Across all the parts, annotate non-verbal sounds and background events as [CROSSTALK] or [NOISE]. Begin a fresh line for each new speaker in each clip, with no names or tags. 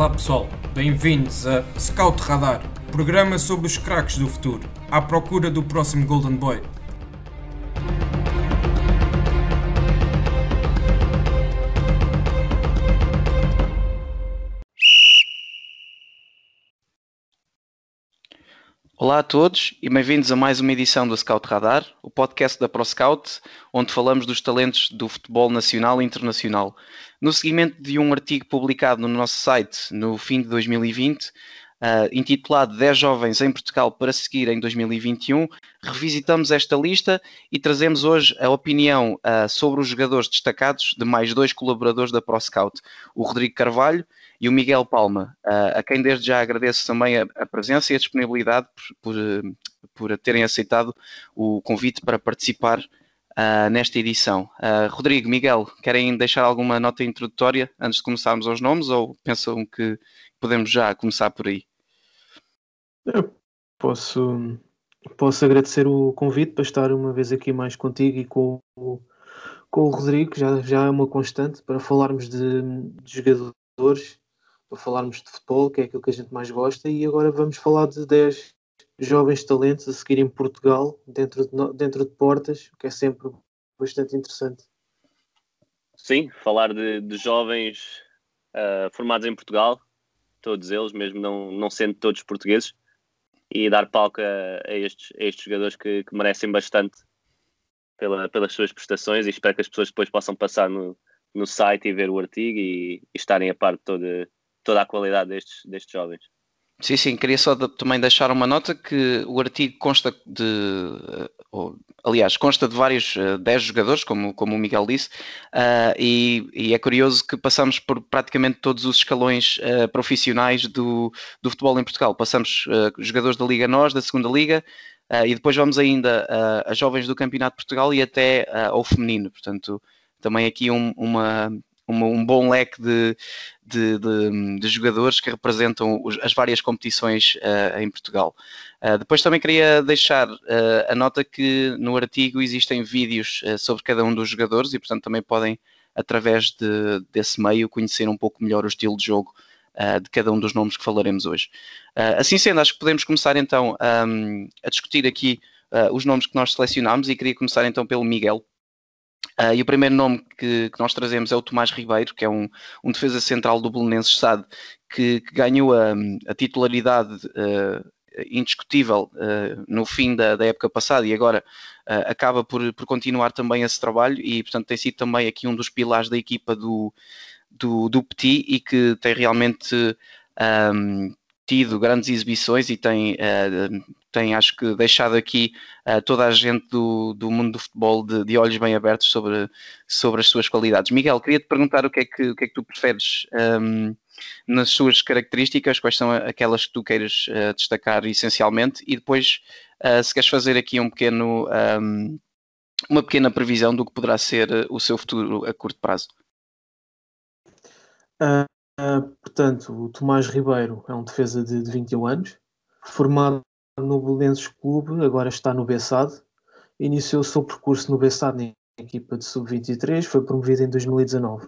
Olá pessoal, bem-vindos a Scout Radar, programa sobre os craques do futuro, à procura do próximo Golden Boy.
Olá a todos e bem-vindos a mais uma edição do Scout Radar, o podcast da ProScout, onde falamos dos talentos do futebol nacional e internacional. No seguimento de um artigo publicado no nosso site no fim de 2020, uh, intitulado 10 jovens em Portugal para seguir em 2021, revisitamos esta lista e trazemos hoje a opinião uh, sobre os jogadores destacados de mais dois colaboradores da ProScout, o Rodrigo Carvalho e o Miguel Palma, a quem desde já agradeço também a, presença e a disponibilidade por, por, por terem aceitado o convite para participar uh, nesta edição. Uh, Rodrigo, Miguel, querem deixar alguma nota introdutória antes de começarmos aos nomes ou pensam que podemos já começar por aí?
Eu posso, posso agradecer o convite para estar uma vez aqui mais contigo e com o, com o Rodrigo, que já, já é uma constante, para falarmos de, de jogadores para falarmos de futebol, que é aquilo que a gente mais gosta, e agora vamos falar de 10 jovens talentos a seguir em Portugal, dentro de, dentro de portas, o que é sempre bastante interessante.
Sim, falar de, de jovens uh, formados em Portugal, todos eles, mesmo não, não sendo todos portugueses, e dar palco a, a, estes, a estes jogadores que, que merecem bastante pela, pelas suas prestações e espero que as pessoas depois possam passar no, no site e ver o artigo e, e estarem a par de toda, toda a qualidade destes, destes jovens.
Sim, sim, queria só de, também deixar uma nota que o artigo consta de, eh, ou, aliás, consta de vários uh, eh, 10 jogadores, como, como o Miguel disse, uh, e, e, é curioso que passamos por praticamente todos os escalões uh, profissionais do, do futebol em Portugal. Passamos jogadores da Liga Nós, da Segunda Liga, e depois vamos ainda a jovens do Campeonato de Portugal e até ao feminino. Portanto, também aqui um, uma, uma, um bom leque de, de, de, de, jogadores que representam os, as várias competições uh, em Portugal. Uh, depois também queria deixar uh, a nota que no artigo existem vídeos sobre cada um dos jogadores e, portanto, também podem, através de, desse meio, conhecer um pouco melhor o estilo de jogo de cada um dos nomes que falaremos hoje. assim sendo, acho que podemos começar então um, a discutir aqui os nomes que nós selecionámos e queria começar então pelo Miguel. Uh, e o primeiro nome que, que, nós trazemos é o Tomás Ribeiro, que é um, um defesa central do Belenenses SAD, que, que ganhou a, a titularidade uh, indiscutível uh, no fim da, da, época passada e agora acaba por, por, continuar também esse trabalho e, portanto, tem sido também aqui um dos pilares da equipa do, do, do Petit e que tem realmente um, tido grandes exibições e tem, uh, tem acho que deixado aqui uh, toda a gente do, do mundo do futebol de, de, olhos bem abertos sobre, sobre as suas qualidades. Miguel, queria te perguntar o que é que, o que, é que tu preferes um, ehm, nas suas características, quais são aquelas que tu queiras uh, destacar essencialmente e depois se queres fazer aqui um pequeno, um, ehm, uma pequena previsão do que poderá ser o seu futuro a curto prazo.
Uh, portanto, o Tomás Ribeiro é um defesa de, de 21 anos, formado no Belenenses Clube, agora está no Bessade. Iniciou o seu percurso no Bessade na equipa de sub-23, foi promovido em 2019.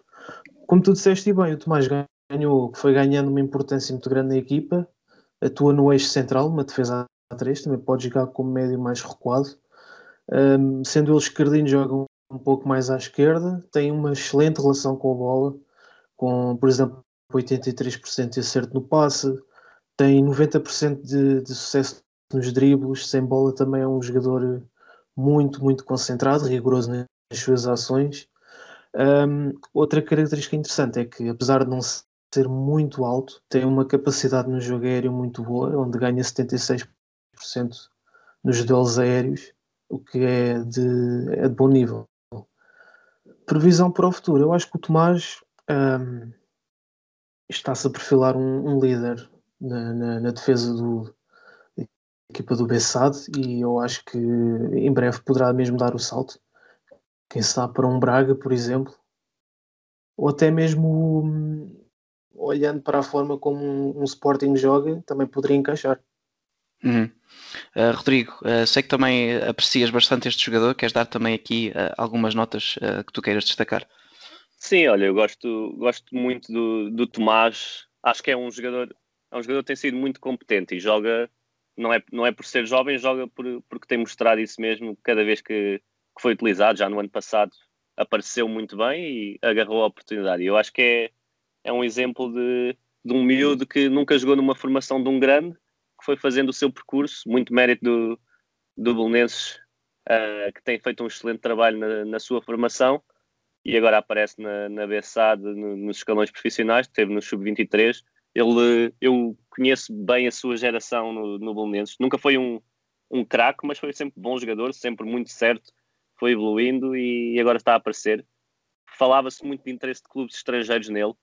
Como tu disseste bem, o Tomás ganhou, foi ganhando uma importância muito grande na equipa, atua no eixo central, uma defesa a 3, também pode jogar como médio mais recuado. Um, sendo ele esquerdino, joga um pouco mais à esquerda, tem uma excelente relação com a bola, com, por exemplo, 83% de acerto no passe, tem 90% de, de sucesso nos dribles, sem bola também é um jogador muito, muito concentrado, rigoroso nas suas ações. Um, outra característica interessante é que, apesar de não ser muito alto, tem uma capacidade no jogo aéreo muito boa, onde ganha 76% nos duelos aéreos, o que é de, é de bom nível. Previsão para o futuro, eu acho que o Tomás um, está-se a perfilar um, um líder na, na, na, defesa do, da equipa do Bessade e eu acho que em breve poderá mesmo dar o salto. Quem sabe para um Braga, por exemplo, ou até mesmo hum, olhando para a forma como um, um Sporting joga, também poderia encaixar.
Uhum. Uh, Rodrigo, uh, sei que também aprecias bastante este jogador, queres dar também aqui uh, algumas notas que tu queiras destacar?
Sim, olha, eu gosto, gosto muito do, do Tomás acho que é um jogador, é um jogador que tem sido muito competente e joga, não é, não é por ser jovem, joga por, porque tem mostrado isso mesmo cada vez que, que foi utilizado. Já no ano passado apareceu muito bem e agarrou a oportunidade. Eu acho que é, é um exemplo de, de um miúdo que nunca jogou numa formação de um grande, que foi fazendo o seu percurso, muito mérito do, do Belenenses, uh, que tem feito um excelente trabalho na, na sua formação e agora aparece na, na BSAD no, nos escalões profissionais, esteve no Sub-23. Ele, eu conheço bem a sua geração no, no Belenenses. Nunca foi um, um craque, mas foi sempre bom jogador, sempre muito certo, foi evoluindo e agora está a aparecer. Falava-se muito de interesse de clubes estrangeiros nele.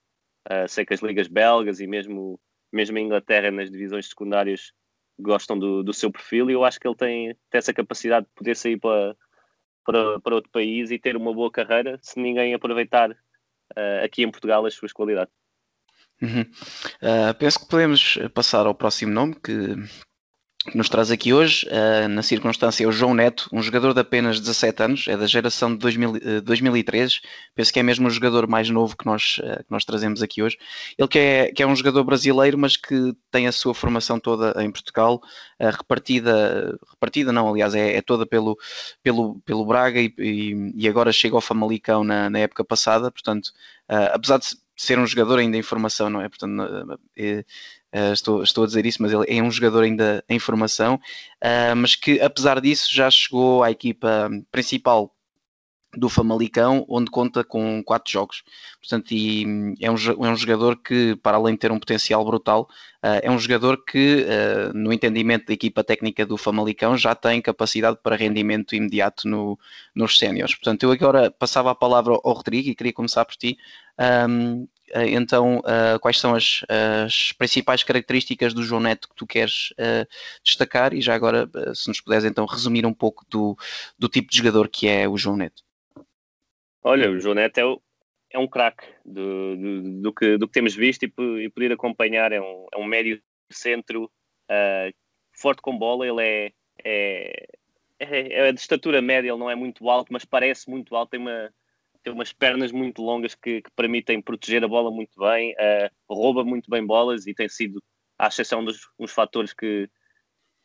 Uh, sei que as ligas belgas e mesmo, mesmo a Inglaterra nas divisões secundárias gostam do, do seu perfil e eu acho que ele tem, tem essa capacidade de poder sair para, para, para outro país e ter uma boa carreira se ninguém aproveitar uh, aqui em Portugal as suas qualidades.
Uhum. Uh, penso que podemos passar ao próximo nome que que nos traz aqui hoje, uh, na circunstância, é o João Neto, um jogador de apenas 17 anos, é da geração de 2000, uh, 2003, penso que é mesmo o jogador mais novo que nós, uh, que nós trazemos aqui hoje. Ele que é, que é um jogador brasileiro, mas que tem a sua formação toda em Portugal, repartida, repartida não, aliás, é, é, toda pelo, pelo, pelo Braga e, e, e, agora chega ao Famalicão na, na época passada, portanto, apesar de ser um jogador ainda em formação, não é? Portanto, Uh, estou, estou a dizer isso, mas ele é um jogador ainda em formação, uh, mas que apesar disso já chegou à equipa principal do Famalicão, onde conta com quatro jogos. Portanto, é, um, é um jogador que, para além de ter um potencial brutal, uh, é um jogador que, no entendimento da equipa técnica do Famalicão, já tem capacidade para rendimento imediato no, nos séniores. Portanto, eu agora passava a palavra ao Rodrigo e queria começar por ti. Um, eh, então, uh, quais são as, as, principais características do João Neto que tu queres uh, destacar? E já agora, uh, se nos puderes então resumir um pouco do, do tipo de jogador que é o João Neto.
Olha, o João Neto é, o, é um craque do, do, do, que, do que temos visto e, e poder acompanhar. É um, é um médio centro forte com bola. Ele é, é, é, é de estatura média, ele não é muito alto, mas parece muito alto. Tem uma tem umas pernas muito longas que, que permitem proteger a bola muito bem, uh, rouba muito bem bolas e tem sido, à exceção dos uns fatores que,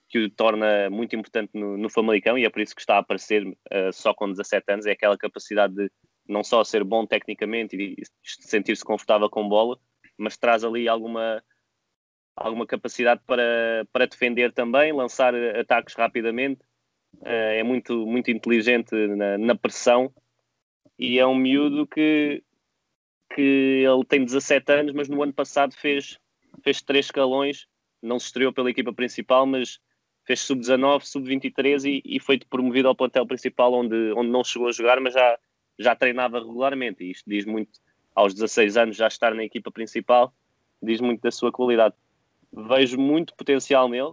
que o torna muito importante no, no Famalicão e é por isso que está a aparecer uh, só com 17 anos, é aquela capacidade de não só ser bom tecnicamente e sentir-se confortável com bola, mas traz ali alguma alguma capacidade para, para defender também, lançar ataques rapidamente, uh, é muito, muito inteligente na, na pressão e é um miúdo que, que ele tem 17 anos, mas no ano passado fez, fez três escalões, não se estreou pela equipa principal, mas fez sub-19, sub-23 e, e, foi promovido ao plantel principal, onde, onde não chegou a jogar, mas já, já treinava regularmente. E isto diz muito, aos 16 anos, já estar na equipa principal, diz muito da sua qualidade. Vejo muito potencial nele,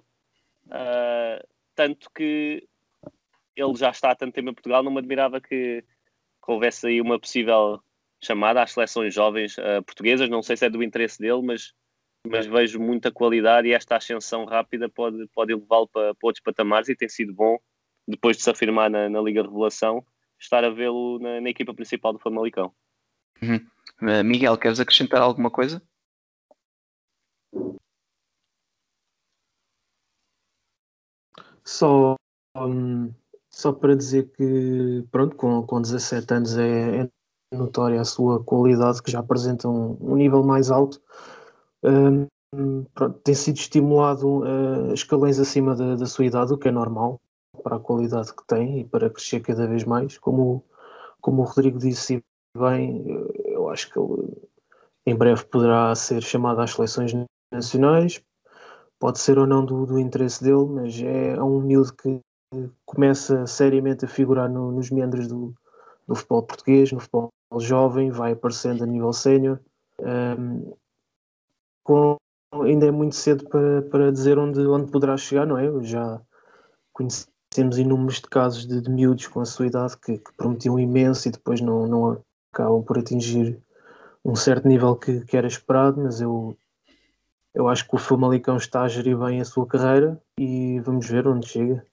uh, tanto que ele já está há tanto tempo em Portugal, não me admirava que, que houvesse aí uma possível chamada às seleções jovens uh, portuguesas. Não sei se é do interesse dele, mas, mas vejo muita qualidade e esta ascensão rápida pode, pode levá-lo para, para outros patamares e tem sido bom, depois de se afirmar na, na Liga de Revelação, estar a vê-lo na, na, equipa principal do Famalicão.
Uhum. Uh, Miguel, queres acrescentar alguma coisa?
Só um, só para dizer que, pronto, com, com 17 anos é, é notória a sua qualidade, que já apresenta um, um nível mais alto. Um, pronto, tem sido estimulado uh, escalões acima da, da, sua idade, o que é normal para a qualidade que tem e para crescer cada vez mais. Como, como o Rodrigo disse bem, eu acho que ele em breve poderá ser chamado às seleções nacionais. Pode ser ou não do, do interesse dele, mas é, é um miúdo que começa seriamente a figurar no, nos meandros do, do, futebol português, no futebol jovem, vai aparecendo a nível sénior. Um, ainda é muito cedo para, para dizer onde, onde poderá chegar, não é? Já conhecemos inúmeros de casos de, de miúdos com a sua idade que, que prometiam imenso e depois não, não acabam por atingir um certo nível que, que era esperado, mas eu, eu acho que o Famalicão está a gerir bem a sua carreira e vamos ver onde chega.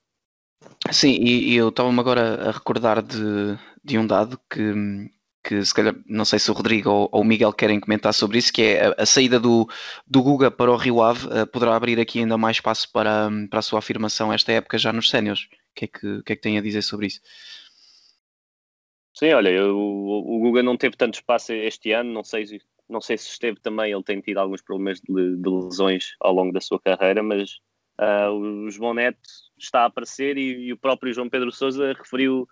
Sim, e, e eu estava-me agora a recordar de, de um dado que, que se calhar, não sei se o Rodrigo ou, ou o Miguel querem comentar sobre isso, que é a, a saída do, do Guga para o Rio Ave uh, poderá abrir aqui ainda mais espaço para, para a sua afirmação esta época já nos séniores. O que, é que, que, é que tem a dizer sobre isso?
Sim, olha, eu, o Guga não teve tanto espaço este ano, não sei, não sei se esteve também, ele tem tido alguns problemas de, de lesões ao longo da sua carreira, mas uh, o João Neto está a aparecer e, e o próprio João Pedro Sousa referiu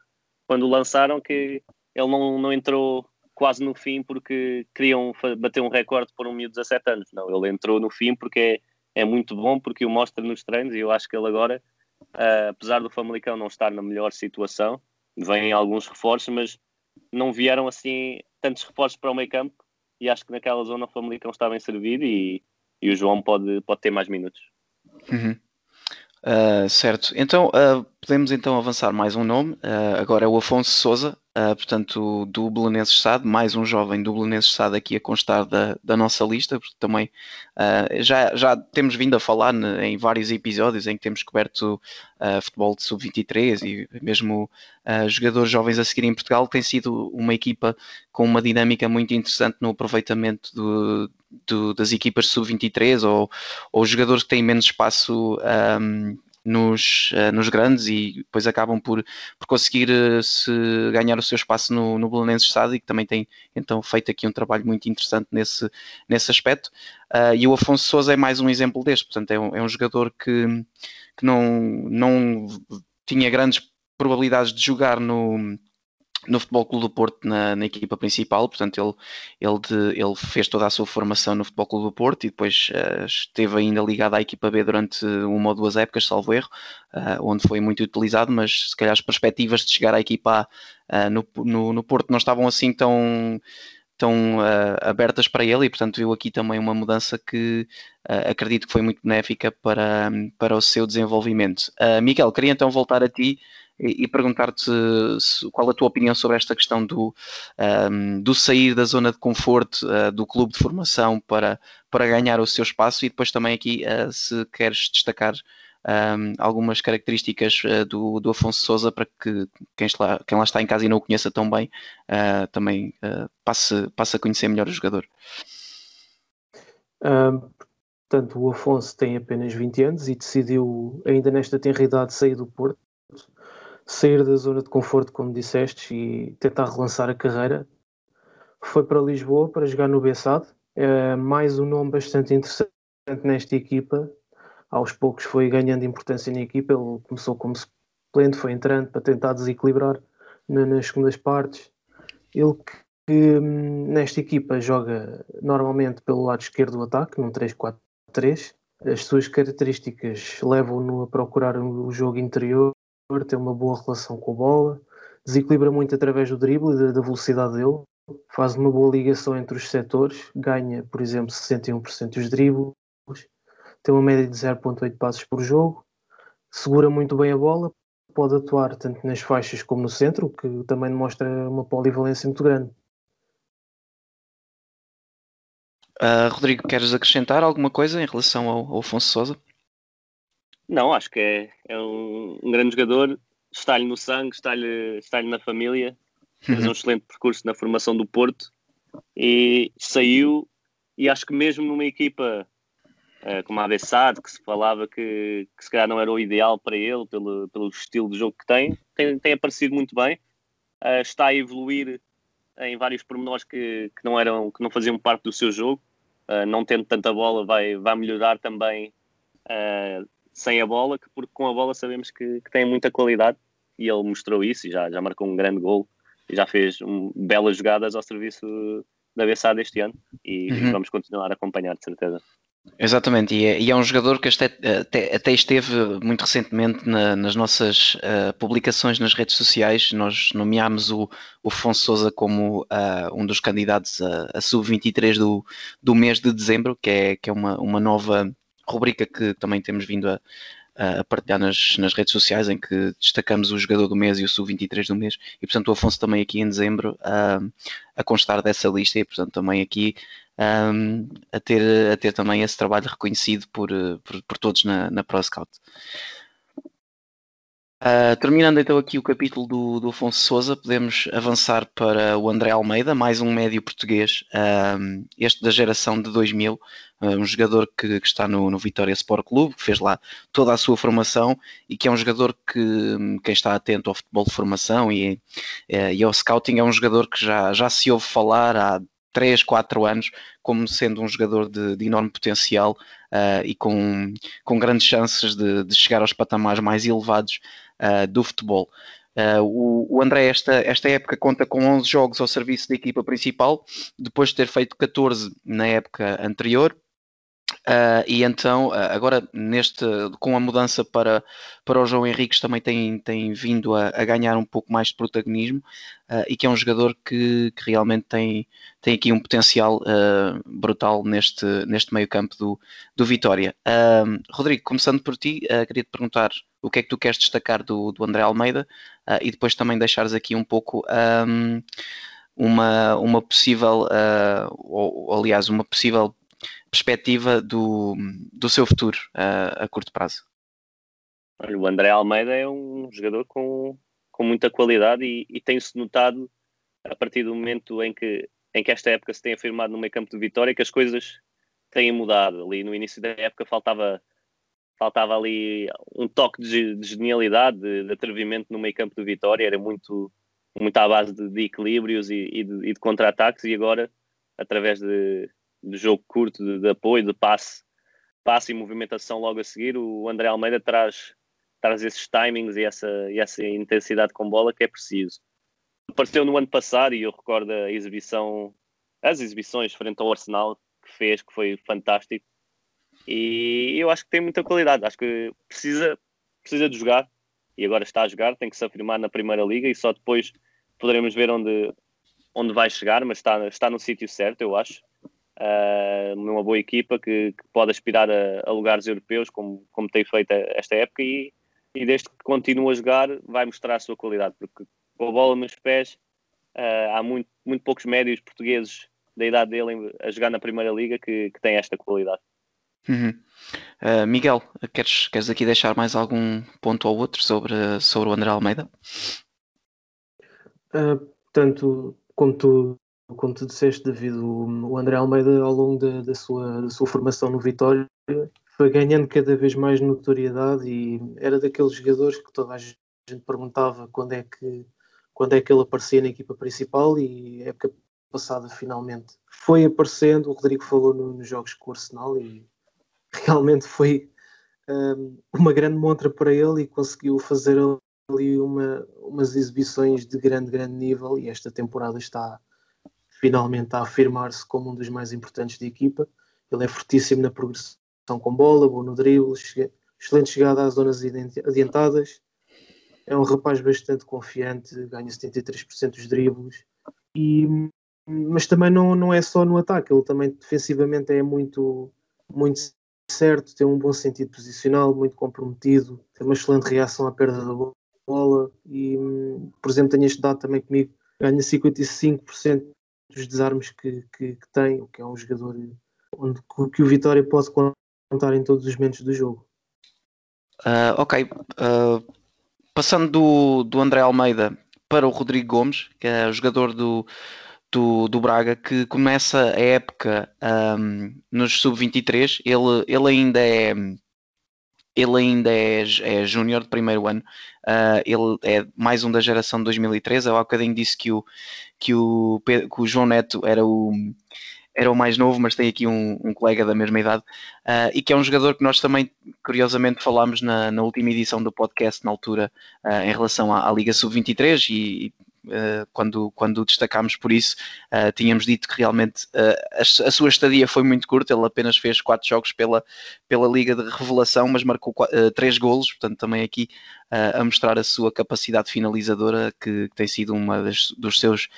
quando o lançaram que ele não, não entrou quase no fim porque queriam bater um recorde por um miúdo de 17 anos. Não, ele entrou no fim porque é, é muito bom, porque o mostra nos treinos e eu acho que ele agora, uh, apesar do Famalicão não estar na melhor situação, vêm alguns reforços, mas não vieram assim tantos reforços para o meio campo e acho que naquela zona o Famalicão está bem servido e, e o João pode, pode ter mais minutos.
Uhum. Uh, certo, então uh, podemos então avançar mais um nome, uh, agora é o Afonso Souza, Uh, portanto, do Belenenses SAD, mais um jovem do Belenenses SAD aqui a constar da, da nossa lista, porque também uh, já, já temos vindo a falar ne, em vários episódios em que temos coberto uh, futebol de sub-23 e mesmo jogadores jovens a seguir em Portugal, tem sido uma equipa com uma dinâmica muito interessante no aproveitamento do, do, das equipas sub-23 ou, ou jogadores que têm menos espaço um, nos, uh, nos grandes e depois acabam por, por conseguir uh, se ganhar o seu espaço no, no Belenenses Stade, que também tem então feito aqui um trabalho muito interessante nesse, nesse aspecto. Uh, e o Afonso Souza é mais um exemplo deste, portanto, é um, é um jogador que, que não, não tinha grandes probabilidades de jogar no, no Futebol Clube do Porto na, na, equipa principal, portanto ele, ele, de, ele fez toda a sua formação no Futebol Clube do Porto e depois uh, esteve ainda ligado à equipa B durante uma ou duas épocas, salvo erro, uh, onde foi muito utilizado, mas se calhar as perspectivas de chegar à equipa A uh, no, no, no, Porto não estavam assim tão, tão abertas para ele e portanto viu aqui também uma mudança que acredito que foi muito benéfica para, para o seu desenvolvimento. Miguel, queria então voltar a ti e, e perguntar-te qual a tua opinião sobre esta questão do, um, do sair da zona de conforto uh, do clube de formação para, para ganhar o seu espaço e depois também aqui uh, se queres destacar um, algumas características uh, do, do Afonso Souza para que quem lá, quem lá está em casa e não o conheça tão bem também passe, passe a conhecer melhor o jogador.
Um, portanto, o Afonso tem apenas 20 anos e decidiu, ainda nesta tenra idade, sair do Porto sair da zona de conforto, como disseste, e tentar relançar a carreira. Foi para Lisboa para jogar no Bessade. É mais um nome bastante interessante nesta equipa. Aos poucos foi ganhando importância na equipa. Ele começou como suplente, foi entrando para tentar desequilibrar nas segundas partes. Ele que hum, nesta equipa joga normalmente pelo lado esquerdo do ataque, num 3-4-3. As suas características levam-no a procurar o jogo interior tem uma boa relação com a bola, desequilibra muito através do drible e da, velocidade dele, faz uma boa ligação entre os setores, ganha, por exemplo, 61% dos dribles, tem uma média de 0.8 passos por jogo, segura muito bem a bola, pode atuar tanto nas faixas como no centro, o que também demonstra uma polivalência muito grande.
Uh, Rodrigo, queres acrescentar alguma coisa em relação ao, ao Afonso Souza?
Não, acho que é, é um, um grande jogador, está-lhe no sangue, está-lhe está na família, fez um excelente percurso na formação do Porto e saiu e acho que mesmo numa equipa uh, como a Abessade, que se falava que, que se calhar não era o ideal para ele pelo, pelo estilo de jogo que tem, tem, tem aparecido muito bem, uh, está a evoluir em vários pormenores que, que, não eram, que não faziam parte do seu jogo, uh, não tendo tanta bola vai, vai melhorar também sem a bola, que porque com a bola sabemos que, que tem muita qualidade e ele mostrou isso e já, já marcou um grande gol e já fez um, belas jogadas ao serviço da BSA este ano e uhum. vamos continuar a acompanhar, de certeza.
Exatamente, e é, e é, um jogador que até, até, até esteve muito recentemente na, nas nossas uh, publicações nas redes sociais. Nós nomeámos o, o Afonso Souza como uh, um dos candidatos a, a sub-23 do, do mês de dezembro, que é, que é uma, uma nova rubrica que também temos vindo a, a partilhar nas, nas, redes sociais, em que destacamos o jogador do mês e o sub-23 do mês, e portanto o Afonso também aqui em dezembro a, a constar dessa lista, e portanto também aqui a, ter, a ter também esse trabalho reconhecido por, por, por todos na, na Pro Scout. Uh, terminando então aqui o capítulo do, do Afonso Souza, podemos avançar para o André Almeida, mais um médio português, uh, este da geração de 2000, uh, um jogador que, que está no, no, Vitória Sport Clube, que fez lá toda a sua formação e que é um jogador que, quem está atento ao futebol de formação e, eh, e ao scouting, é um jogador que já, já se ouve falar há 3, 4 anos como sendo um jogador de, de enorme potencial e com, com grandes chances de, de, chegar aos patamares mais elevados uh, do futebol. Uh, o, o, André, esta, esta época, conta com 11 jogos ao serviço da equipa principal, depois de ter feito 14 na época anterior. Uh, e então, uh, agora neste, com a mudança para, para o João Henriques, também tem, tem vindo a, a ganhar um pouco mais de protagonismo uh, e que é um jogador que, que realmente tem, tem aqui um potencial brutal neste, neste meio campo do, do Vitória. Rodrigo, começando por ti, queria te perguntar o que é que tu queres destacar do, do André Almeida e depois também deixares aqui um pouco. Um, uma, uma possível, ou, aliás, uma possível perspectiva do, do seu futuro a, a curto prazo?
o André Almeida é um jogador com, com muita qualidade e, e tem-se notado a partir do momento em que, em que esta época se tem afirmado no meio campo de Vitória que as coisas têm mudado. Ali no início da época faltava, faltava ali um toque de, de genialidade, de, de, atrevimento no meio campo de Vitória, era muito, muito à base de, de equilíbrios e, e de, de contra-ataques e agora, através de, de jogo curto, de, de, apoio, de passe, passe e movimentação logo a seguir, o André Almeida traz, traz esses timings e essa, e essa intensidade com bola que é preciso. Apareceu no ano passado e eu recordo a exibição, as exibições frente ao Arsenal que fez, que foi fantástico. E eu acho que tem muita qualidade, acho que precisa, precisa de jogar e agora está a jogar, tem que se afirmar na Primeira Liga e só depois poderemos ver onde, onde vai chegar, mas está, está no sítio certo, eu acho numa boa equipa que, que pode aspirar a, a, lugares europeus, como, como tem feito esta época, e, e desde que continua a jogar, vai mostrar a sua qualidade, porque com a bola nos pés, uh, há muito, muito poucos médios portugueses da idade dele a jogar na Primeira Liga que, que têm esta qualidade.
Uhum. Uh, Miguel, queres, queres aqui deixar mais algum ponto ou outro sobre, sobre o André Almeida?
Uh, tanto como tu como tu disseste, David, o, André Almeida, ao longo da, da, sua, da sua formação no Vitória, foi ganhando cada vez mais notoriedade e era daqueles jogadores que toda a gente perguntava quando é que, quando é que ele aparecia na equipa principal e época passada finalmente foi aparecendo. O Rodrigo falou no, nos jogos com o Arsenal e realmente foi um, uma grande montra para ele e conseguiu fazer ali uma, umas exibições de grande, grande nível e esta temporada está finalmente a afirmar-se como um dos mais importantes da equipa. Ele é fortíssimo na progressão com bola, bom no drible, excelente chegada às zonas adiantadas. É um rapaz bastante confiante, ganha 73% dos dribles. E, mas também não, não é só no ataque, ele também defensivamente é muito, muito certo, tem um bom sentido posicional, muito comprometido, tem uma excelente reação à perda da bola e, por exemplo, tenho estudado também comigo, ganha 55% dos desarmes que, que, que tem, que é um jogador onde, que o Vitória pode contar em todos os momentos do jogo.
Uh, ok, uh, passando do, do André Almeida para o Rodrigo Gomes, que é jogador do, do, do Braga, que começa a época um, nos sub-23, ele, ele ainda é ele ainda é, é júnior de primeiro ano, uh, ele é mais um da geração de 2013. Eu há bocadinho disse que o, que o, que o João Neto era o, era o mais novo, mas tem aqui um, um colega da mesma idade, uh, e que é um jogador que nós também, curiosamente, falámos na, na última edição do podcast, na altura, uh, em relação à, à Liga Sub-23, e, uh, quando, quando destacámos por isso, uh, tínhamos dito que realmente uh, a, a, sua estadia foi muito curta, ele apenas fez quatro jogos pela, pela Liga de Revelação, mas marcou três golos, portanto também aqui a mostrar a sua capacidade finalizadora, que, que tem sido uma das, dos seus,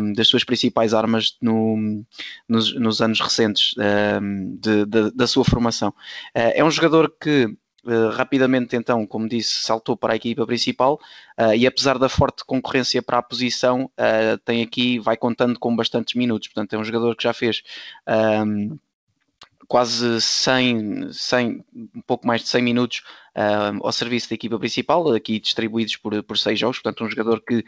um, das suas principais armas no, nos, nos anos recentes um, de, de, da sua formação. é um jogador que eh, rapidamente então, como disse, saltou para a equipa principal uh, e apesar da forte concorrência para a posição, uh, tem aqui, vai contando com bastantes minutos, portanto é um jogador que já fez um, ehm, quase 100, 100, um pouco mais de 100 minutos uh, ao serviço da equipa principal, aqui distribuídos por, por seis jogos, portanto um jogador que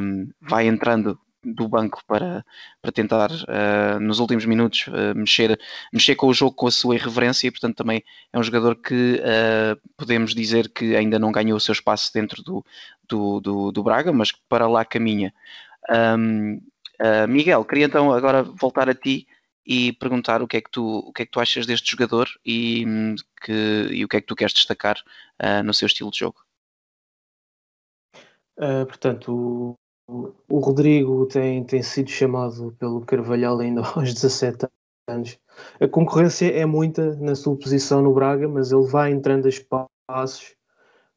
um, vai entrando do banco para, para tentar uh, nos últimos minutos uh, mexer, mexer com o jogo com a sua irreverência e portanto também é um jogador que uh, podemos dizer que ainda não ganhou o seu espaço dentro do, do, do, do Braga, mas que para lá caminha. Um, Miguel, queria então agora voltar a ti e perguntar o que é que tu, o que é que tu achas deste jogador e, que, e o que é que tu queres destacar no seu estilo de jogo.
Uh, portanto, o Rodrigo tem, tem sido chamado pelo Carvalhal ainda [LAUGHS] aos 17 anos. A concorrência é muita na sua posição no Braga, mas ele vai entrando a espaços.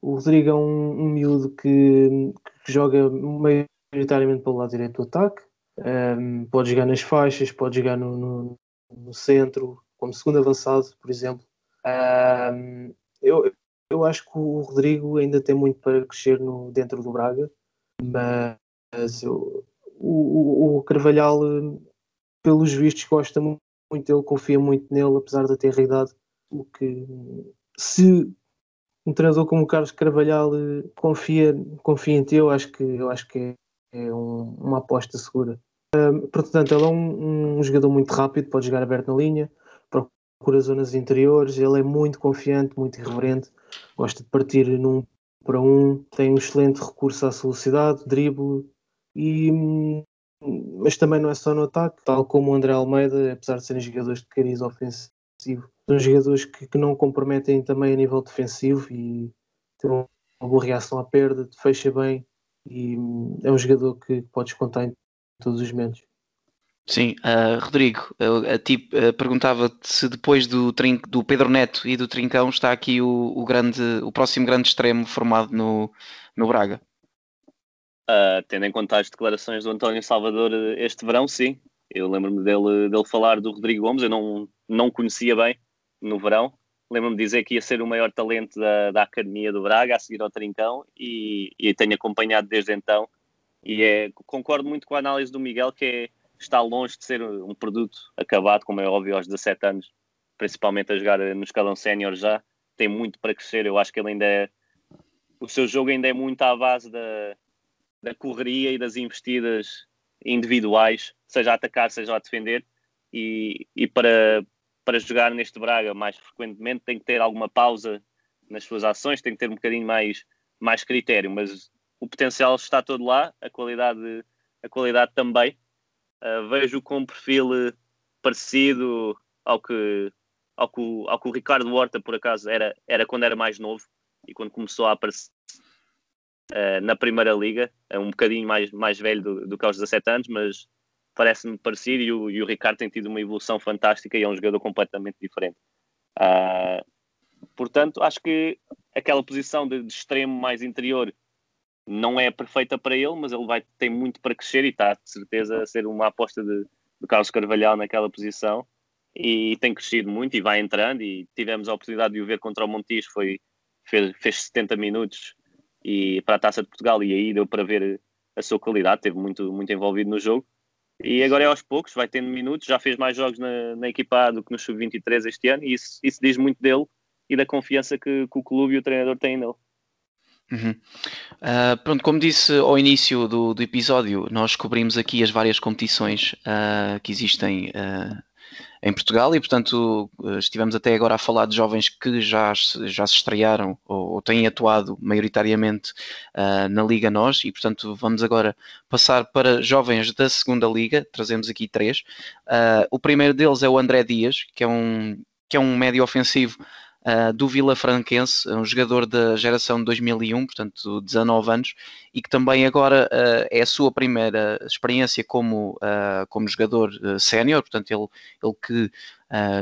O Rodrigo é um, um miúdo que, que joga maioritariamente pelo lado direito do ataque. Um, pode jogar nas faixas, pode jogar no, no, no centro, como segundo avançado, por exemplo. Um, eu, eu acho que o Rodrigo ainda tem muito para crescer no, dentro do Braga, mas eu, o, o, Carvalhal, pelos vistos, gosta muito dele, confia muito nele, apesar de ter idade. O que, se um treinador como o Carlos Carvalhal eh, confia, confia em ti, eu acho que, eu acho que é, é um, uma aposta segura. Portanto, ele é um, um, jogador muito rápido, pode jogar aberto na linha, procura zonas interiores, ele é muito confiante, muito irreverente, gosta de partir num para um, tem um excelente recurso à velocidade, drible, e, mas também não é só no ataque, tal como o André Almeida, apesar de serem jogadores de cariz ofensivo, são jogadores que, que não comprometem também a nível defensivo e têm uma boa reação à perda, fecha bem e é um jogador que podes contar em todos os momentos.
Sim, uh, Rodrigo, a ti uh, perguntava-te se depois do, do Pedro Neto e do Trincão está aqui o, o, grande, o próximo grande extremo formado no, no Braga.
Uh, tendo em conta as declarações do António Salvador eh, este verão, sim. Eu lembro-me dele, dele falar do Rodrigo Gomes, eu não, não conhecia bem no verão. Lembro-me de dizer que ia ser o maior talento da, da Academia do Braga, a seguir ao Trincão, e, e tenho acompanhado desde então. E é, concordo muito com a análise do Miguel, que é, está longe de ser um produto acabado, como é óbvio, aos 17 anos, principalmente a jogar no escalão sénior já. Tem muito para crescer, eu acho que ele ainda é. O seu jogo ainda é muito à base da, da correria e das investidas individuais, seja a atacar, seja a defender, e, e para, para jogar neste Braga mais frequentemente tem que ter alguma pausa nas suas ações, tem que ter um bocadinho mais, mais critério, mas o potencial está todo lá, a qualidade, a qualidade também. Uh, vejo com um perfil parecido ao que, ao que, ao que o Ricardo Horta, por acaso, era, era quando era mais novo e quando começou a aparecer uh, na Primeira Liga, é um bocadinho mais, mais velho do, do que aos 17 anos, mas parece-me parecido e o, e o, Ricardo tem tido uma evolução fantástica e é um jogador completamente diferente. Uh, portanto, acho que aquela posição de, de, extremo mais interior não é perfeita para ele, mas ele vai ter muito para crescer e está de certeza a ser uma aposta de, de Carlos Carvalhal naquela posição e tem crescido muito e vai entrando e tivemos a oportunidade de o ver contra o Montijo, foi, fez, fez 70 minutos e para a Taça de Portugal e aí deu para ver a sua qualidade, teve muito, muito envolvido no jogo e agora é aos poucos, vai tendo minutos, já fez mais jogos na, na equipa A do que no Sub-23 este ano e isso, isso diz muito dele e da confiança que, que o clube e o treinador têm nele.
Uhum. Uh, pronto, como disse ao início do, do, episódio, nós cobrimos aqui as várias competições uh, que existem uh, em Portugal e, portanto, eh, estivemos até agora a falar de jovens que já, já se estrearam ou, ou têm atuado maioritariamente uh, na Liga Nós e, portanto, vamos agora passar para jovens da segunda Liga, trazemos aqui três. Uh, o primeiro deles é o André Dias, que é um, que é um médio ofensivo uh, do Vila Franquense, um jogador da geração de 2001, portanto 19 anos, e que também agora uh, é a sua primeira experiência como, uh, como jogador sénior, portanto ele, ele que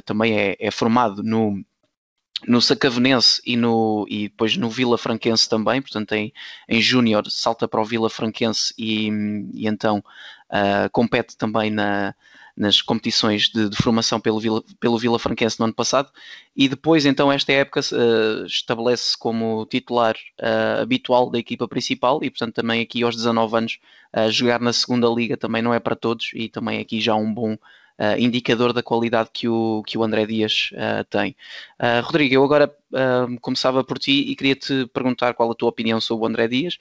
também é, é formado no, no Sacavenense e, no, e depois no Vila Franquense também, portanto em, em Júnior salta para o Vila Franquense e, e então uh, compete também na, nas competições de, de, formação pelo Vila, pelo Vila Franquense no ano passado e depois então esta época uh, estabelece como titular uh, habitual da equipa principal e portanto também aqui aos 19 anos uh, jogar na segunda liga também não é para todos e também aqui já um bom uh, indicador da qualidade que o, que o André Dias uh, tem. Uh, Rodrigo, eu agora começava por ti e queria-te perguntar qual a tua opinião sobre o André Dias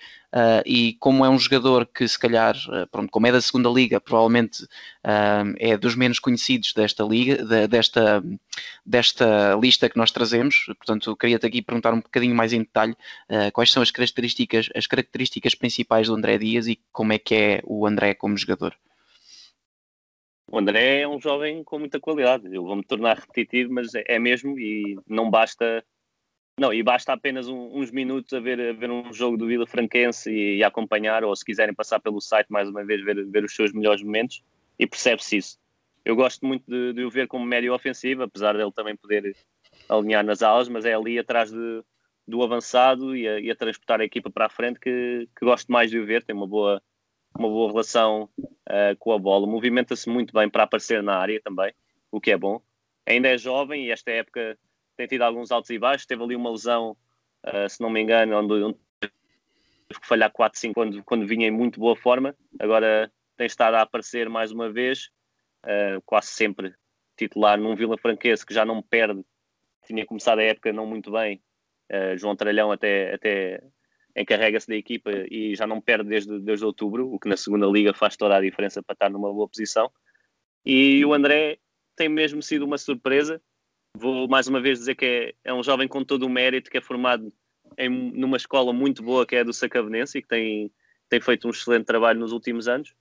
e como é um jogador que se calhar, pronto, como é da segunda liga, provavelmente é dos menos conhecidos desta liga, de, desta, desta lista que nós trazemos, portanto queria-te aqui perguntar um bocadinho mais em detalhe quais são as características, as características principais do André Dias e como é que é o André como jogador.
O André é um jovem com muita qualidade. Eu vou-me tornar repetitivo, mas é, é mesmo e não basta. Não, e basta apenas um, uns minutos a ver, a ver um jogo do Vila Franquense e, e, acompanhar, ou se quiserem passar pelo site mais uma vez, ver, ver os seus melhores momentos e percebe-se isso. Eu gosto muito de, de, o ver como médio ofensivo, apesar dele também poder alinhar nas alas, mas é ali atrás de, do avançado e a, e a transportar a equipa para a frente que, que gosto mais de o ver. Tem uma boa, uma boa relação uh, com a bola, movimenta-se muito bem para aparecer na área também, o que é bom. Ainda é jovem e esta época tem tido alguns altos e baixos. Teve ali uma lesão, uh, se não me engano, onde, onde teve que falhar 4, 5 quando, quando vinha em muito boa forma. Agora tem estado a aparecer mais uma vez, uh, quase sempre titular num Vila Franquense que já não perde. Tinha começado a época não muito bem. João Tralhão até, até encarrega-se da equipa e já não perde desde, desde outubro, o que na segunda liga faz toda a diferença para estar numa boa posição. E o André tem mesmo sido uma surpresa. Vou mais uma vez dizer que é, é um jovem com todo o mérito, que é formado em numa escola muito boa que é a do Sacavenense e que tem, tem feito um excelente trabalho nos últimos anos.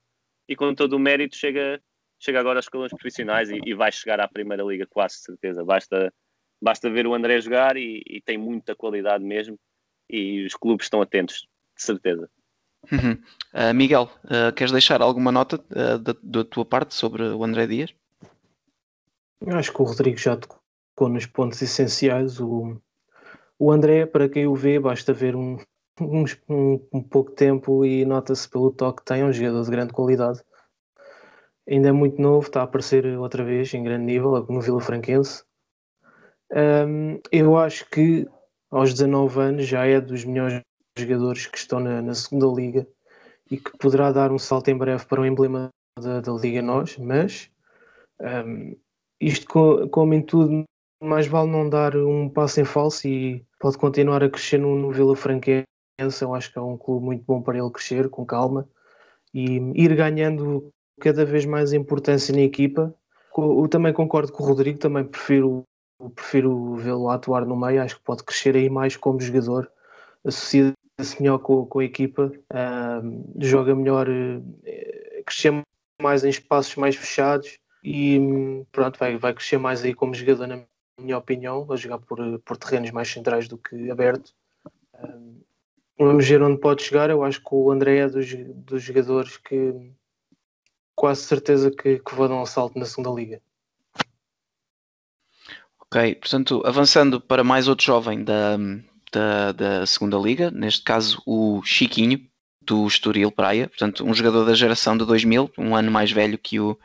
E com todo o mérito chega, chega agora às escolas profissionais e, e vai chegar à Primeira Liga, quase certeza. Basta, basta ver o André jogar e, e tem muita qualidade mesmo e os clubes estão atentos, de certeza.
Uhum. Uh, Miguel, uh, queres deixar alguma nota uh, da, da, tua parte sobre o André Dias?
Acho que o Rodrigo já tocou nos pontos essenciais. O, o André, para quem o vê, basta ver um, um, um pouco tempo e nota-se pelo toque que tem, é um jogador de grande qualidade. Ainda é muito novo, está a aparecer outra vez em grande nível no Vila Franquense. Um, eu acho que aos 19 anos já é dos melhores jogadores que estão na, na segunda liga e que poderá dar um salto em breve para o emblema da, da Liga Nós, mas um, isto como em tudo, mais vale não dar um passo em falso e pode continuar a crescer no, no Vila Franquense. Eu acho que é um clube muito bom para ele crescer com calma e ir ganhando cada vez mais importância na equipa. Eu também concordo com o Rodrigo, também prefiro prefiro vê-lo atuar no meio, acho que pode crescer aí mais como jogador, associa-se melhor com, com a equipa, uh, joga melhor, uh, crescer mais em espaços mais fechados e pronto, vai, vai crescer mais aí como jogador, na minha opinião, a jogar por, por terrenos mais centrais do que aberto. Uh, vamos ver onde pode chegar. Eu acho que o André é dos, dos jogadores que quase certeza que, que vão dar um salto na segunda liga.
Ok, portanto, avançando para mais outro jovem da, da, da segunda liga, neste caso o Chiquinho, do Estoril Praia, portanto, um jogador da geração de 2000, um ano mais velho que o,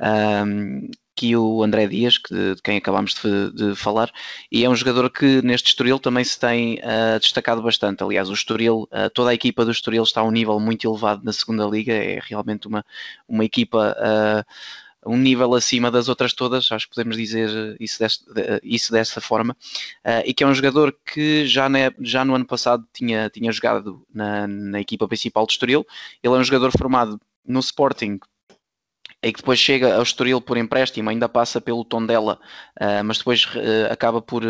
um, que o André Dias, que, de, quem acabámos de, de, falar, e é um jogador que neste Estoril também se tem uh, destacado bastante. Aliás, o Estoril, uh, toda a equipa do Estoril está a um nível muito elevado na segunda liga, é realmente uma, uma equipa. Uh, um nível acima das outras todas, acho que podemos dizer isso, deste, isso dessa forma, uh, e que é um jogador que já, ne, já no ano passado tinha, tinha jogado na, na equipa principal do Estoril, ele é um jogador formado no Sporting, e que depois chega ao Estoril por empréstimo, ainda passa pelo Tondela, uh, mas depois uh, acaba por,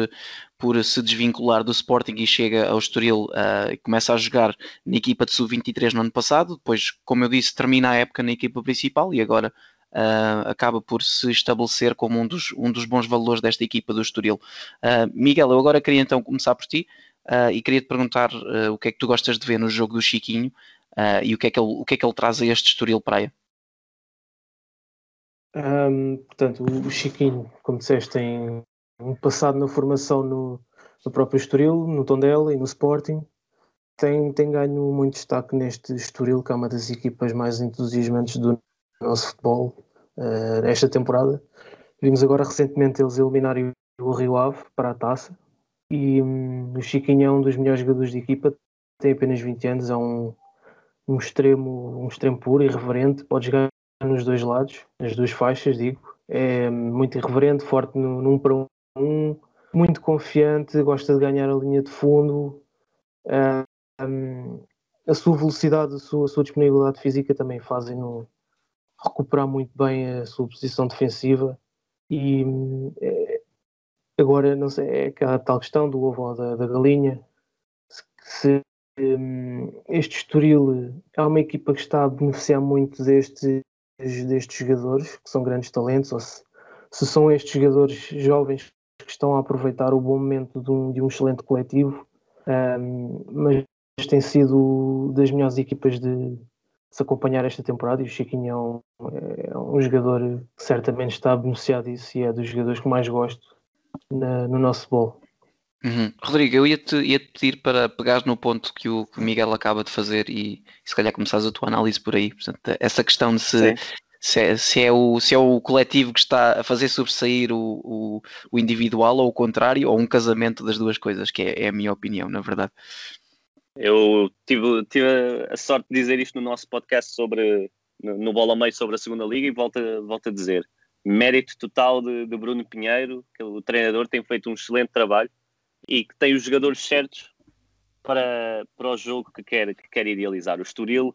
por se desvincular do Sporting e chega ao Estoril uh, e começa a jogar na equipa de sub-23 no ano passado, depois, como eu disse, termina a época na equipa principal e agora uh, acaba por se estabelecer como um dos, um dos bons valores desta equipa do Estoril. Uh, Miguel, eu agora queria então começar por ti uh, e queria te perguntar o que é que tu gostas de ver no jogo do Chiquinho e o que, é que ele, o que é que ele traz a este Estoril Praia.
Um, portanto, o Chiquinho, como disseste, tem um passado na formação no, no próprio Estoril, no Tondela e no Sporting. Tem, tem ganho muito destaque neste Estoril, que é uma das equipas mais entusiasmantes do nosso futebol uh, esta temporada. Vimos agora recentemente eles eliminarem o Rio Ave para a taça e um, o Chiquinho é um dos melhores jogadores de equipa, tem apenas 20 anos, é um, um extremo, um extremo puro, irreverente, pode jogar nos dois lados, nas duas faixas, digo. É muito irreverente, forte no, num para um, muito confiante, gosta de ganhar a linha de fundo. Um, a sua velocidade, a sua, a sua disponibilidade física também fazem-no recuperar muito bem a sua posição defensiva. E é, agora, não sei, é aquela tal questão do ovo da, da galinha. Se um, este Estoril é uma equipa que está a beneficiar muito destes, destes jogadores, que são grandes talentos, ou se, se são estes jogadores jovens que estão a aproveitar o bom momento de um, de um excelente coletivo, um, mas tem sido das melhores equipas de se acompanhar esta temporada e o Chiquinho é um, é um jogador que certamente está a beneficiar disso e é dos jogadores que mais gosto na, no nosso bolo.
Uhum. Rodrigo, eu ia-te ia -te pedir para pegar no ponto que o, que o Miguel acaba de fazer e, e, se calhar começares a tua análise por aí. Portanto, essa questão de se, se é, se, é o, se é o coletivo que está a fazer sobressair o, o, o individual ou o contrário, ou um casamento das duas coisas, que é, é a minha opinião, na verdade.
Eu tive, tive a sorte de dizer isto no nosso podcast sobre no, no Bola Meio sobre a segunda liga e volto, volto a dizer mérito total de, de Bruno Pinheiro, que o treinador tem feito um excelente trabalho e que tem os jogadores certos para, para o jogo que quer, que quer idealizar. O Estoril,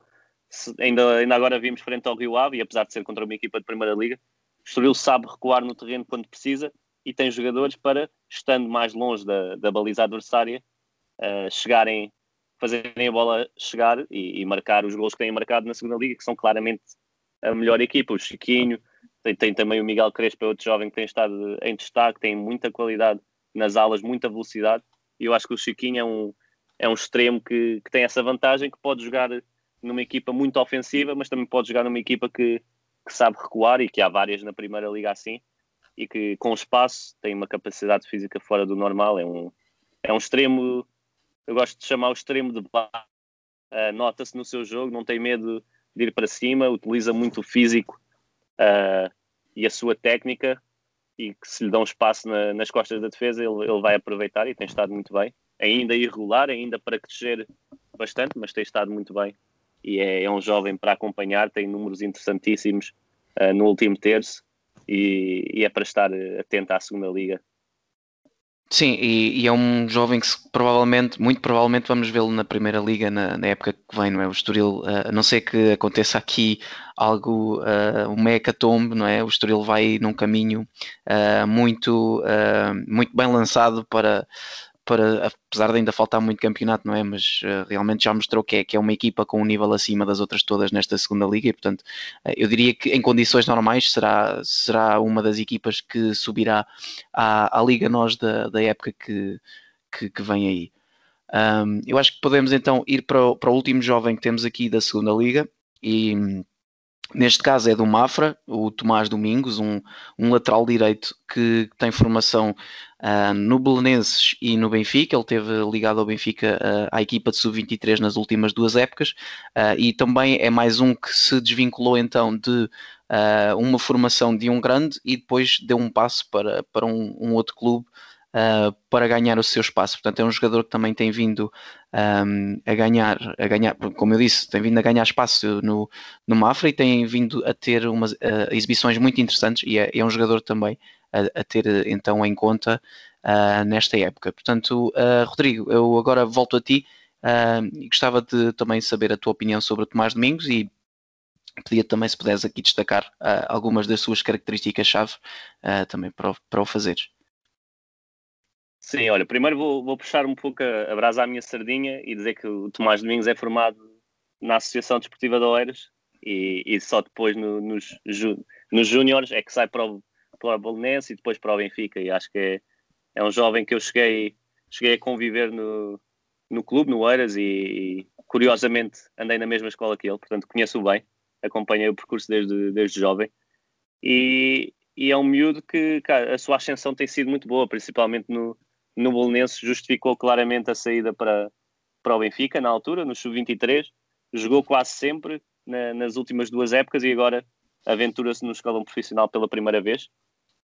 se, ainda, ainda agora vimos frente ao Rio Ave, e apesar de ser contra uma equipa de Primeira Liga, o Estoril sabe recuar no terreno quando precisa e tem jogadores para, estando mais longe da, da baliza adversária, uh, chegarem, fazerem a bola chegar e, e, marcar os gols que têm marcado na segunda liga, que são claramente a melhor equipa. O Chiquinho, tem, tem também o Miguel Crespo, outro jovem que tem estado em destaque, tem muita qualidade nas alas, muita velocidade. E eu acho que o Chiquinho é um, é um extremo que, que tem essa vantagem, que pode jogar numa equipa muito ofensiva, mas também pode jogar numa equipa que, que sabe recuar e que há várias na Primeira Liga assim, e que com espaço tem uma capacidade física fora do normal. É um, é um extremo, eu gosto de chamar o extremo de base. Uh, Nota-se no seu jogo, não tem medo de ir para cima, utiliza muito o físico uh, e a sua técnica e que se lhe dão espaço na, nas costas da defesa, ele, ele vai aproveitar e tem estado muito bem. Ainda irregular, ainda para crescer bastante, mas tem estado muito bem. E é, é um jovem para acompanhar, tem números interessantíssimos uh, no último terço e, e, é para estar atento à segunda liga
Sim, e, e, é um jovem que provavelmente, muito provavelmente vamos vê-lo na Primeira Liga na, na, época que vem, não é? O Estoril, uh, a não ser que aconteça aqui algo, uh, um hecatombe, não é? O Estoril vai num caminho uh, muito, muito bem lançado para, para, apesar de ainda faltar muito campeonato, não é? Mas uh, realmente já mostrou que é, que é uma equipa com um nível acima das outras todas nesta segunda liga e, portanto, uh, eu diria que em condições normais será, será uma das equipas que subirá à, à Liga Nós da, da época que, que, que vem aí. Um, eu acho que podemos então ir para o, para o último jovem que temos aqui da segunda liga e Neste caso é do Mafra, o Tomás Domingos, um, um lateral direito que tem formação uh, no Belenenses e no Benfica. Ele teve ligado ao Benfica uh, à equipa de sub-23 nas últimas duas épocas uh, e também é mais um que se desvinculou então de uma formação de um grande e depois deu um passo para, para um, um outro clube uh, para ganhar o seu espaço. Portanto, é um jogador que também tem vindo um, a ganhar, a ganhar, como eu disse, tem vindo a ganhar espaço no, no Mafra e tem vindo a ter umas uh, exibições muito interessantes e é, é um jogador também a, a, ter então em conta uh, nesta época. Portanto, Rodrigo, eu agora volto a ti e gostava de também saber a tua opinião sobre o Tomás Domingos e pedia também se puderes aqui destacar uh, algumas das suas características-chave uh, também para o, para o fazeres.
Sim, olha, primeiro vou, vou puxar um pouco a, a brasa à minha sardinha e dizer que o Tomás Domingos é formado na Associação Desportiva de Oeiras e, e só depois no, nos, nos júniores é que sai para o, para o e depois para o Benfica. E acho que é, é um jovem que eu cheguei, cheguei a conviver no, no clube, no Oeiras e, e curiosamente andei na mesma escola que ele, portanto conheço-o bem, acompanhei o percurso desde, desde jovem. E, e é um miúdo que cara, a sua ascensão tem sido muito boa, principalmente no, no Bolonense justificou claramente a saída para, para o Benfica na altura, no Sub-23, jogou quase sempre na, nas últimas duas épocas e agora aventura-se no escalão profissional pela primeira vez.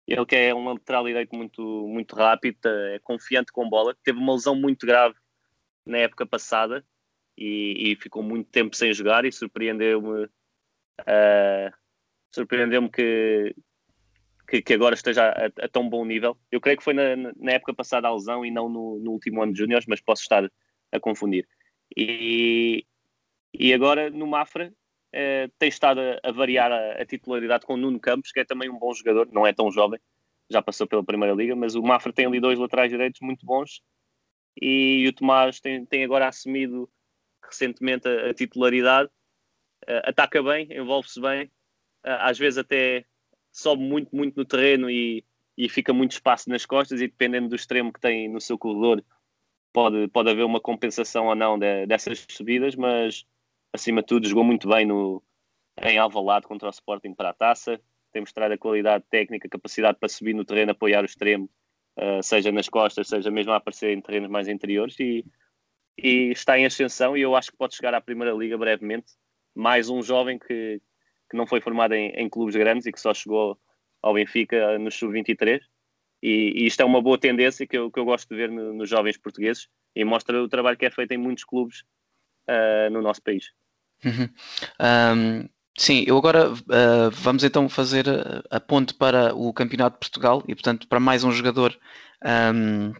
Ele que é um lateral direito muito, muito rápido, é confiante com bola, teve uma lesão muito grave na época passada e, e ficou muito tempo sem jogar e surpreendeu-me uh, surpreendeu-me que, que, que, agora esteja a, a, tão bom nível. Eu creio que foi na, na época passada a lesão e não no, no último ano de júniores, mas posso estar a confundir. E, e agora no Mafra eh, tem estado a, a variar a, a, titularidade com o Nuno Campos, que é também um bom jogador, não é tão jovem, já passou pela Primeira Liga, mas o Mafra tem ali dois laterais direitos muito bons e o Tomás tem, tem agora assumido recentemente a, a titularidade. Uh, ataca bem, envolve-se bem, uh, às vezes até sobe muito, muito no terreno e, e fica muito espaço nas costas e dependendo do extremo que tem no seu corredor pode, pode haver uma compensação ou não de, dessas subidas, mas acima de tudo jogou muito bem no, em Alvalade contra o Sporting para a taça, tem mostrado a qualidade técnica, capacidade para subir no terreno, apoiar o extremo, uh, seja nas costas, seja mesmo a aparecer em terrenos mais interiores e, e está em ascensão e eu acho que pode chegar à Primeira Liga brevemente. Mais um jovem que, que não foi formado em, em clubes grandes e que só chegou ao Benfica no Sub-23 e, e, isto é uma boa tendência que eu, que eu gosto de ver no, nos jovens portugueses e mostra o trabalho que é feito em muitos clubes uh, no nosso país.
Uhum. Um, sim, eu agora uh, vamos então fazer a, ponte para o Campeonato de Portugal e, portanto, para mais um jogador um,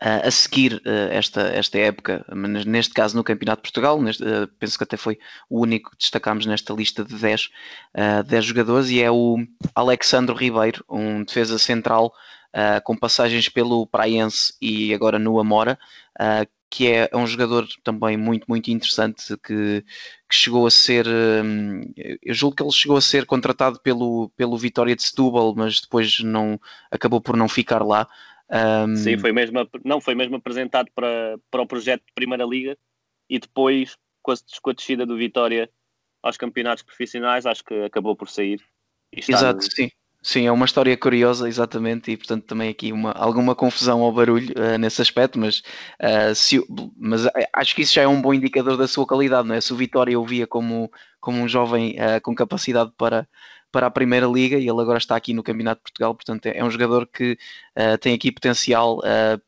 a seguir uh, esta, esta época, neste caso no Campeonato de Portugal, neste, uh, penso que até foi o único que destacámos nesta lista de 10, uh, 10 jogadores, e é o Alexandre Ribeiro, um defesa central com passagens pelo Praense e agora no Amora, que é, um jogador também muito, muito interessante que, que chegou a ser, eu julgo que ele chegou a ser contratado pelo, pelo Vitória de Setúbal, mas depois não, acabou por não ficar lá.
Um... Sim, foi mesmo, não, foi mesmo apresentado para, para o projeto de Primeira Liga e depois, com a, com a descida do Vitória aos campeonatos profissionais, acho que acabou por sair.
Exato, no... sim. Sim, é uma história curiosa, exatamente, e portanto também aqui uma, alguma confusão ao barulho uh, nesse aspecto, mas, uh, se, mas eh, acho que isso já é um bom indicador da sua qualidade, não é? Se o Vitória o via como, como um jovem uh, com capacidade para, para a Primeira Liga e ele agora está aqui no Campeonato de Portugal, portanto é, é um jogador que tem aqui potencial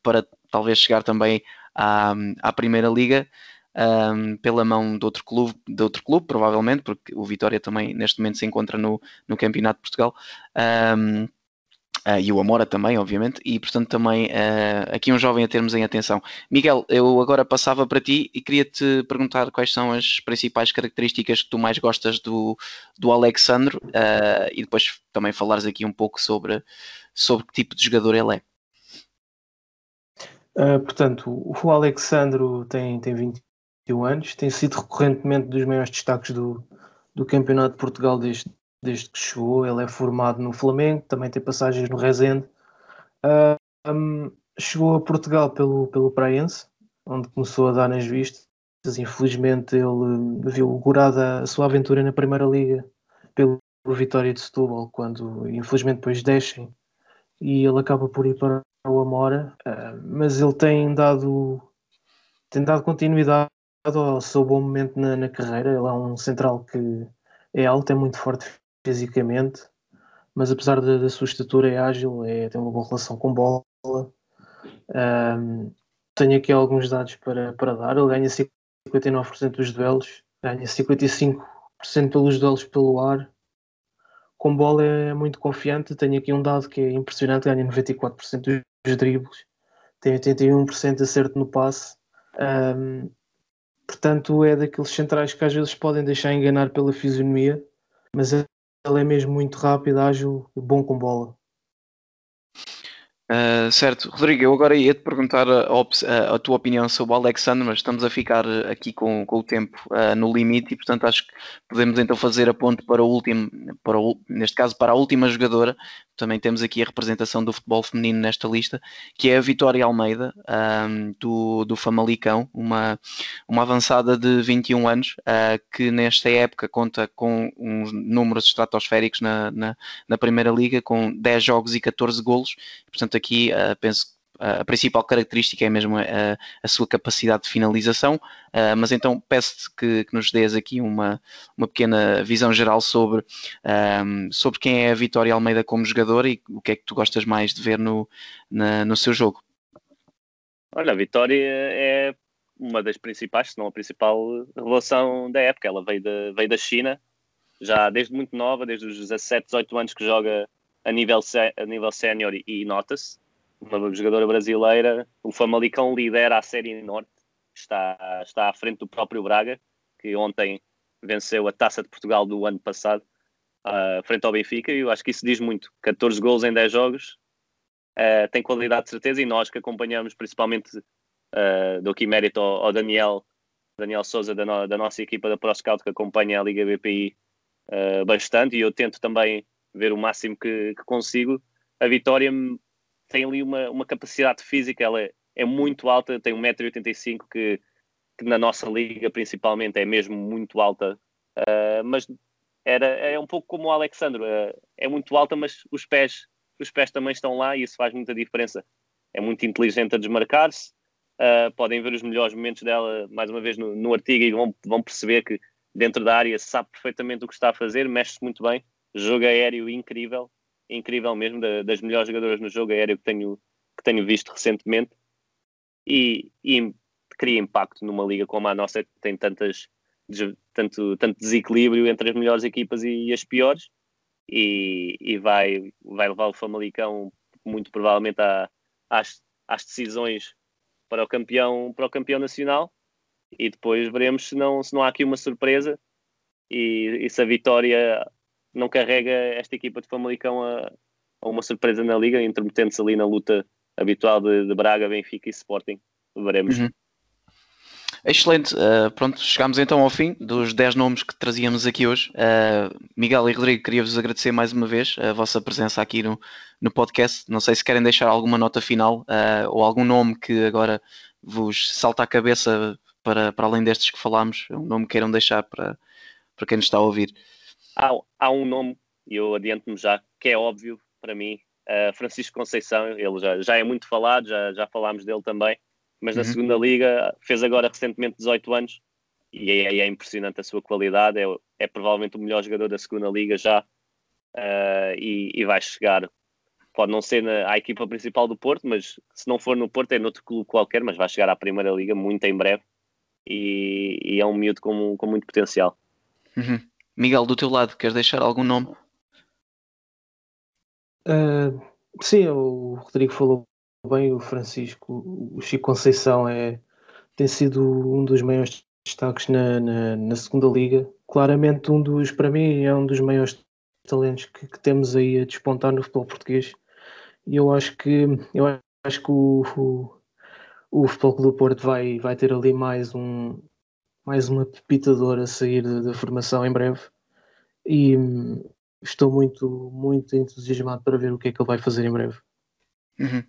para talvez chegar também à, à Primeira Liga um, pela mão de outro clube, de outro clube, provavelmente, porque o Vitória também neste momento se encontra no, no Campeonato de Portugal. Um, Uh, e o Amora também, obviamente, e portanto também uh, aqui um jovem a termos em atenção. Miguel, eu agora passava para ti e queria-te perguntar quais são as principais características que tu mais gostas do, do Alexandre uh, e depois também falares aqui um pouco sobre, sobre que tipo de jogador ele é.
portanto, o Alexandre tem, tem 20 21 anos, tem sido recorrentemente dos maiores destaques do, do Campeonato de Portugal desde, desde que chegou. Ele é formado no Flamengo, também tem passagens no Rezende. Uh, um, chegou a Portugal pelo, pelo Praense, onde começou a dar nas vistas. Infelizmente, ele viu gurada a sua aventura na Primeira Liga pelo Vitória de Setúbal, quando infelizmente depois descem e ele acaba por ir para o Amora. Uh, mas ele tem dado, tem dado continuidade ao seu bom momento na, na, carreira. Ele é um central que é alto, é muito forte fisicamente, mas apesar da, da sua estatura é ágil, é, tem uma boa relação com bola. Um, tenho aqui alguns dados para, para dar. Ele ganha 59% dos duelos, ganha 55% pelos duelos pelo ar. Com bola é muito confiante. Tenho aqui um dado que é impressionante: ganha 94% dos dribles, tem 81% de acerto no passe. Um, Portanto, é daqueles centrais que às vezes podem deixar enganar pela fisionomia, mas ele é mesmo muito rápido, ágil e bom com bola.
Uh, certo, Rodrigo, eu agora ia te perguntar a, a, a, tua opinião sobre o Alexandre, mas estamos a ficar aqui com, com o tempo uh, no limite e, portanto, acho que podemos então fazer a ponte para o último, para o, neste caso, para a última jogadora. Também temos aqui a representação do futebol feminino nesta lista, que é a Vitória Almeida, um, do, do Famalicão, uma, uma avançada de 21 anos, uh, que nesta época conta com uns números estratosféricos na, na, na Primeira Liga, com 10 jogos e 14 golos. Portanto, aqui uh, penso que a principal característica é mesmo a, a sua capacidade de finalização, uh, mas então peço-te que, que, nos dês aqui uma, uma pequena visão geral sobre, um, sobre quem é a Vitória Almeida como jogador e o que é que tu gostas mais de ver no, na, no seu jogo.
Olha, a Vitória é uma das principais, se não a principal relação da época. Ela veio da, veio da China já desde muito nova, desde os 17, 18 anos que joga a nível, a nível sénior e, nota-se. Uma jogadora brasileira, o Famalicão lidera a Série Norte, está, está à frente do próprio Braga, que ontem venceu a Taça de Portugal do ano passado, uh, frente ao Benfica, e eu acho que isso diz muito. 14 gols em 10 jogos, uh, tem qualidade de certeza, e nós que acompanhamos principalmente, uh, dou aqui mérito ao, ao Daniel, Daniel Souza da, no, da, nossa equipa da ProScout que acompanha a Liga BPI uh, bastante, e eu tento também ver o máximo que, que consigo. A Vitória tem ali uma, uma capacidade física, ela é, é muito alta, tem 1,85m, que, que na nossa liga principalmente é mesmo muito alta, uh, mas era, é um pouco como o Alexandre, uh, é muito alta, mas os pés, os pés também estão lá e isso faz muita diferença. É muito inteligente a desmarcar-se, uh, podem ver os melhores momentos dela mais uma vez no, no artigo e vão, vão perceber que dentro da área sabe perfeitamente o que está a fazer, mexe-se muito bem, jogo aéreo incrível, incrível mesmo, da, das melhores jogadoras no jogo aéreo que tenho, que tenho visto recentemente. E, e cria impacto numa liga como a nossa que tem tantas, tanto, tanto desequilíbrio entre as melhores equipas e, e as piores. E, e, vai, vai levar o Famalicão muito provavelmente à, às, às decisões para o campeão para o campeão nacional. E depois veremos se não, se não há aqui uma surpresa. E, e se a vitória não carrega esta equipa de Famalicão a, a uma surpresa na Liga, intermetendo-se ali na luta habitual de, de, Braga, Benfica e Sporting. Veremos. Uhum.
Excelente, uh, pronto, chegámos então ao fim dos 10 nomes que trazíamos aqui hoje. Uh, Miguel e Rodrigo, queria-vos agradecer mais uma vez a vossa presença aqui no, no podcast. Não sei se querem deixar alguma nota final uh, ou algum nome que agora vos salta à cabeça para, para além destes que falámos, um nome que queiram deixar para, para quem nos está a ouvir
há, há um nome, e eu adianto-me já, que é óbvio para mim, uh, Francisco Conceição, ele já, já é muito falado, já, já falámos dele também, mas na uhum. segunda liga fez agora recentemente 18 anos e é, é impressionante a sua qualidade, é, é, provavelmente o melhor jogador da segunda liga já uh, e, e, vai chegar, pode não ser na, à equipa principal do Porto, mas se não for no Porto é noutro clube qualquer, mas vai chegar à primeira liga muito em breve e, e é um miúdo com, com muito potencial.
Uhum. Miguel, do teu lado, queres deixar algum nome?
Uh, sim, o Rodrigo falou bem, o Francisco, o Chico Conceição é, tem sido um dos maiores destaques na, na, na, segunda liga. Claramente um dos, para mim, é um dos maiores talentos que, que temos aí a despontar no futebol português. E eu acho que eu acho que o, o, o Futebol do Porto vai, vai ter ali mais um, mais uma pepitadora a sair da formação em breve e hum, estou muito, muito entusiasmado para ver o que é que ele vai fazer em breve.
Uhum.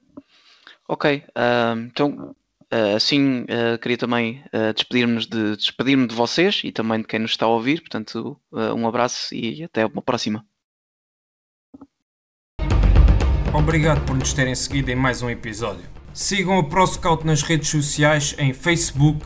Ok, uh, então uh, assim uh, queria também uh, despedir-me de, despedir de vocês e também de quem nos está a ouvir, portanto um abraço e até uma próxima.
Obrigado por nos terem seguido em mais um episódio. Sigam a ProScout nas redes sociais em Facebook,